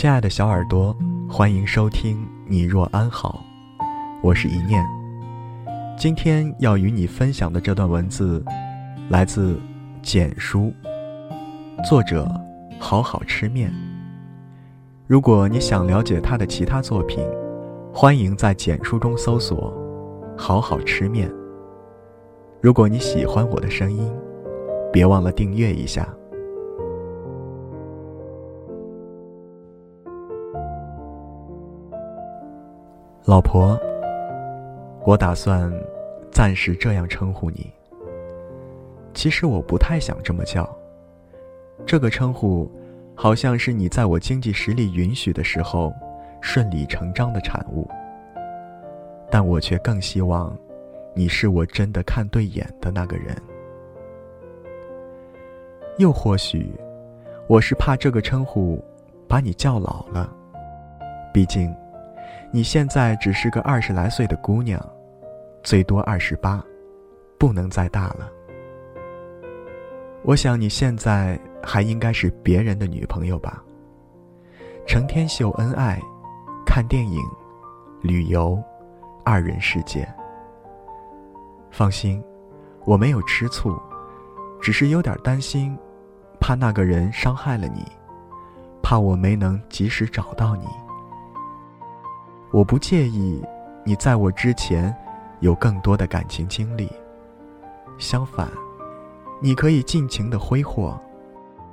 亲爱的小耳朵，欢迎收听《你若安好》，我是一念。今天要与你分享的这段文字，来自简书，作者好好吃面。如果你想了解他的其他作品，欢迎在简书中搜索“好好吃面”。如果你喜欢我的声音，别忘了订阅一下。老婆，我打算暂时这样称呼你。其实我不太想这么叫。这个称呼，好像是你在我经济实力允许的时候，顺理成章的产物。但我却更希望，你是我真的看对眼的那个人。又或许，我是怕这个称呼，把你叫老了。毕竟。你现在只是个二十来岁的姑娘，最多二十八，不能再大了。我想你现在还应该是别人的女朋友吧？成天秀恩爱，看电影，旅游，二人世界。放心，我没有吃醋，只是有点担心，怕那个人伤害了你，怕我没能及时找到你。我不介意你在我之前有更多的感情经历。相反，你可以尽情的挥霍，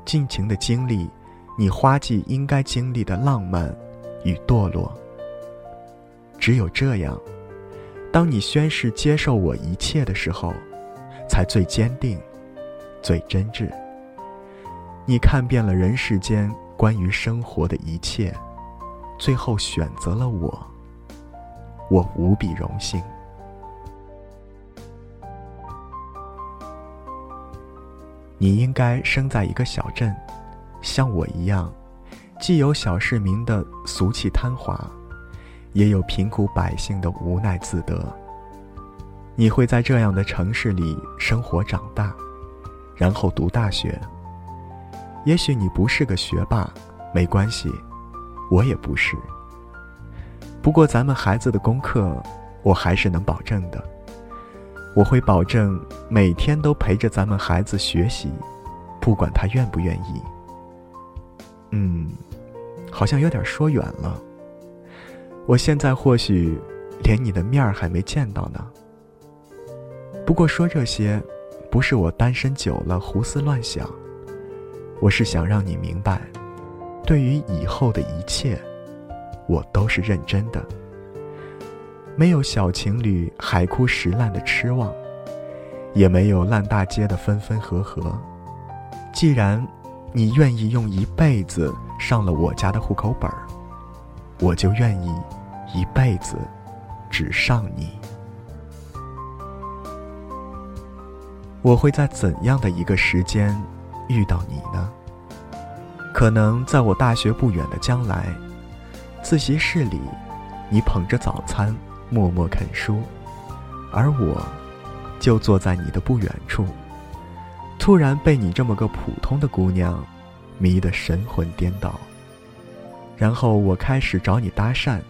尽情的经历你花季应该经历的浪漫与堕落。只有这样，当你宣誓接受我一切的时候，才最坚定、最真挚。你看遍了人世间关于生活的一切。最后选择了我，我无比荣幸。你应该生在一个小镇，像我一样，既有小市民的俗气贪华，也有贫苦百姓的无奈自得。你会在这样的城市里生活长大，然后读大学。也许你不是个学霸，没关系。我也不是。不过咱们孩子的功课，我还是能保证的。我会保证每天都陪着咱们孩子学习，不管他愿不愿意。嗯，好像有点说远了。我现在或许连你的面儿还没见到呢。不过说这些，不是我单身久了胡思乱想，我是想让你明白。对于以后的一切，我都是认真的。没有小情侣海枯石烂的痴望，也没有烂大街的分分合合。既然你愿意用一辈子上了我家的户口本儿，我就愿意一辈子只上你。我会在怎样的一个时间遇到你呢？可能在我大学不远的将来，自习室里，你捧着早餐默默啃书，而我，就坐在你的不远处，突然被你这么个普通的姑娘迷得神魂颠倒。然后我开始找你搭讪，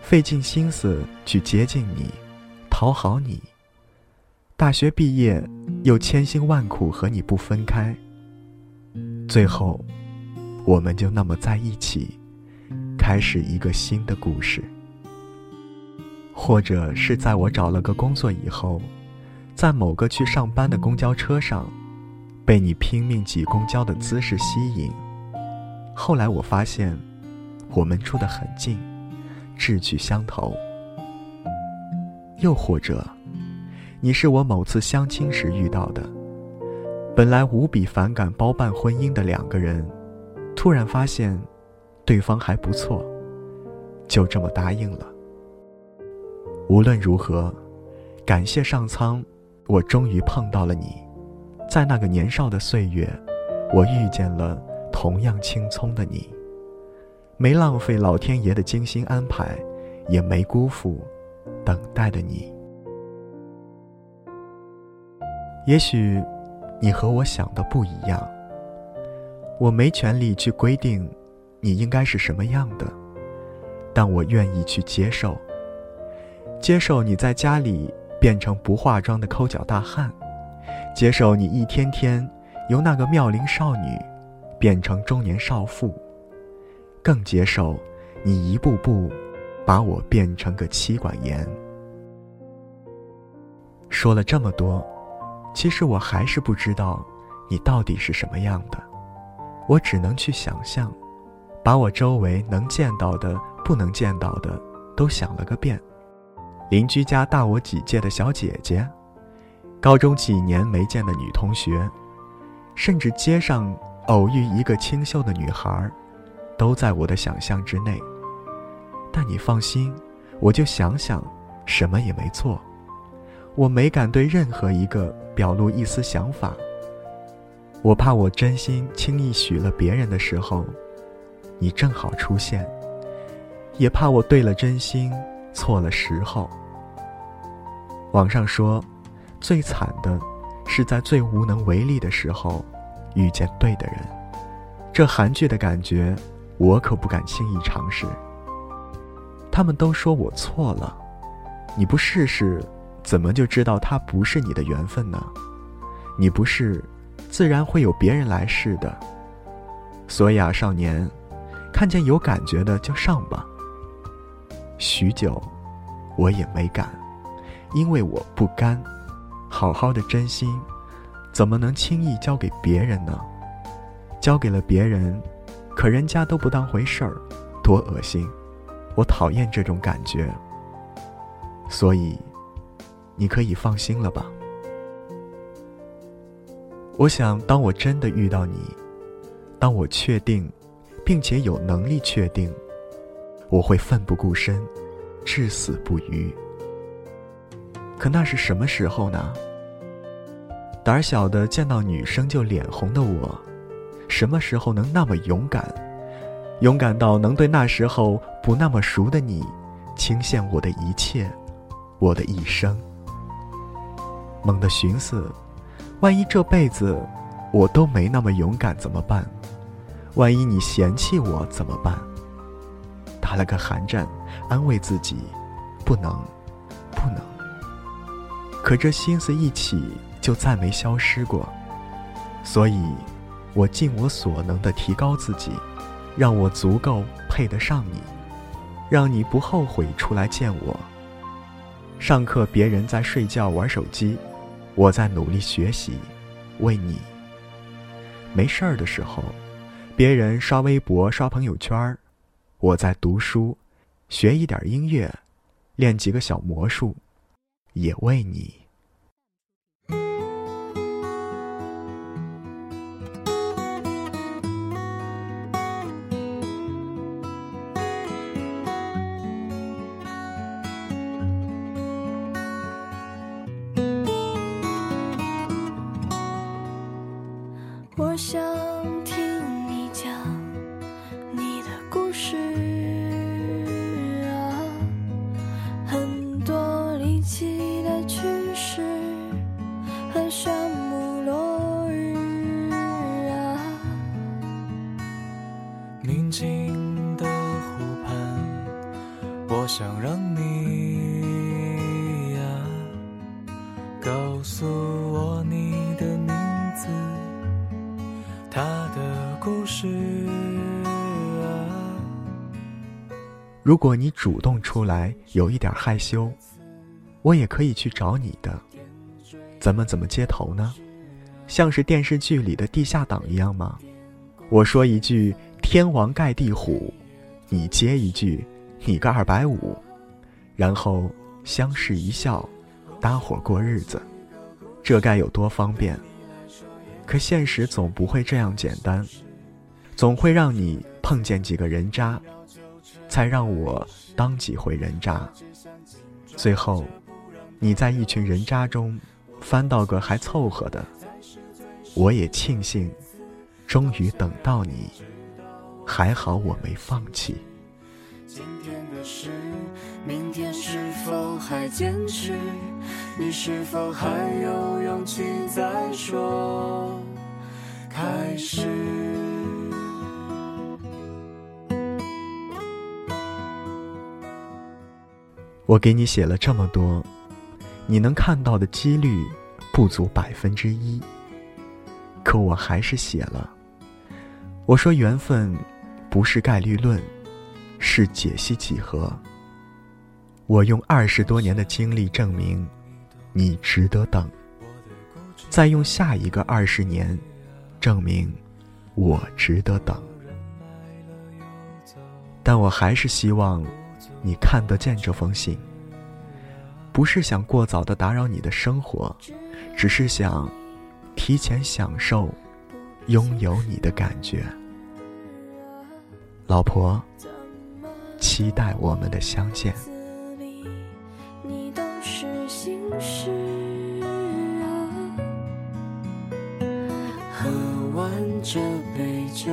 费尽心思去接近你，讨好你。大学毕业，又千辛万苦和你不分开，最后。我们就那么在一起，开始一个新的故事。或者是在我找了个工作以后，在某个去上班的公交车上，被你拼命挤公交的姿势吸引。后来我发现，我们住得很近，志趣相投。又或者，你是我某次相亲时遇到的，本来无比反感包办婚姻的两个人。突然发现，对方还不错，就这么答应了。无论如何，感谢上苍，我终于碰到了你。在那个年少的岁月，我遇见了同样青葱的你，没浪费老天爷的精心安排，也没辜负等待的你。也许，你和我想的不一样。我没权利去规定，你应该是什么样的，但我愿意去接受。接受你在家里变成不化妆的抠脚大汉，接受你一天天由那个妙龄少女变成中年少妇，更接受你一步步把我变成个妻管严。说了这么多，其实我还是不知道你到底是什么样的，我只能去想象，把我周围能见到的、不能见到的都想了个遍。邻居家大我几届的小姐姐，高中几年没见的女同学，甚至街上偶遇一个清秀的女孩，都在我的想象之内。但你放心，我就想想，什么也没做。我没敢对任何一个表露一丝想法。我怕我真心轻易许了别人的时候，你正好出现；也怕我对了真心，错了时候。网上说，最惨的，是在最无能为力的时候，遇见对的人。这韩剧的感觉，我可不敢轻易尝试。他们都说我错了，你不试试，怎么就知道他不是你的缘分呢？你不试，自然会有别人来试的。所以啊，少年，看见有感觉的就上吧。许久，我也没敢。因为我不甘，好好的真心，怎么能轻易交给别人呢？交给了别人，可人家都不当回事儿，多恶心！我讨厌这种感觉。所以，你可以放心了吧？我想，当我真的遇到你，当我确定，并且有能力确定，我会奋不顾身，至死不渝。可那是什么时候呢？胆小的见到女生就脸红的我，什么时候能那么勇敢？勇敢到能对那时候不那么熟的你，倾献我的一切，我的一生。猛地寻思，万一这辈子我都没那么勇敢怎么办？万一你嫌弃我怎么办？打了个寒战，安慰自己，不能，不能。可这心思一起，就再没消失过。所以，我尽我所能的提高自己，让我足够配得上你，让你不后悔出来见我。上课别人在睡觉玩手机，我在努力学习，为你。没事儿的时候，别人刷微博刷朋友圈我在读书，学一点音乐，练几个小魔术。也为你。想让你呀，告诉我你的名字，他的故事啊。如果你主动出来，有一点害羞，我也可以去找你的。怎么怎么接头呢？像是电视剧里的地下党一样吗？我说一句“天王盖地虎”，你接一句。你个二百五，然后相视一笑，搭伙过日子，这该有多方便？可现实总不会这样简单，总会让你碰见几个人渣，才让我当几回人渣。最后，你在一群人渣中翻到个还凑合的，我也庆幸，终于等到你，还好我没放弃。是明天是否还坚持？你是否还有勇气再说开始？我给你写了这么多，你能看到的几率不足百分之一，可我还是写了。我说缘分不是概率论。是解析几何。我用二十多年的经历证明，你值得等。再用下一个二十年，证明我值得等。但我还是希望你看得见这封信。不是想过早的打扰你的生活，只是想提前享受拥有你的感觉。老婆，期待我们的相见。你都是心事啊，喝完这杯酒，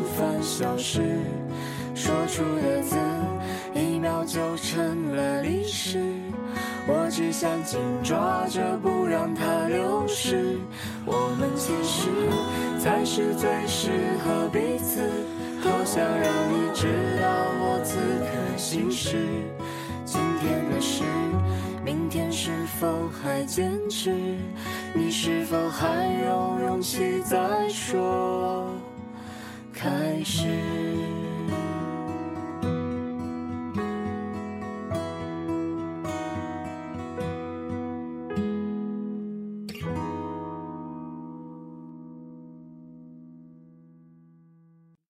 凡小事。说出的字，一秒就成了历史。我只想紧抓着，不让它流失。我们其实才是最适合彼此。多想让你知道我此刻心事。今天的事，明天是否还坚持？你是否还有勇气再说？开始。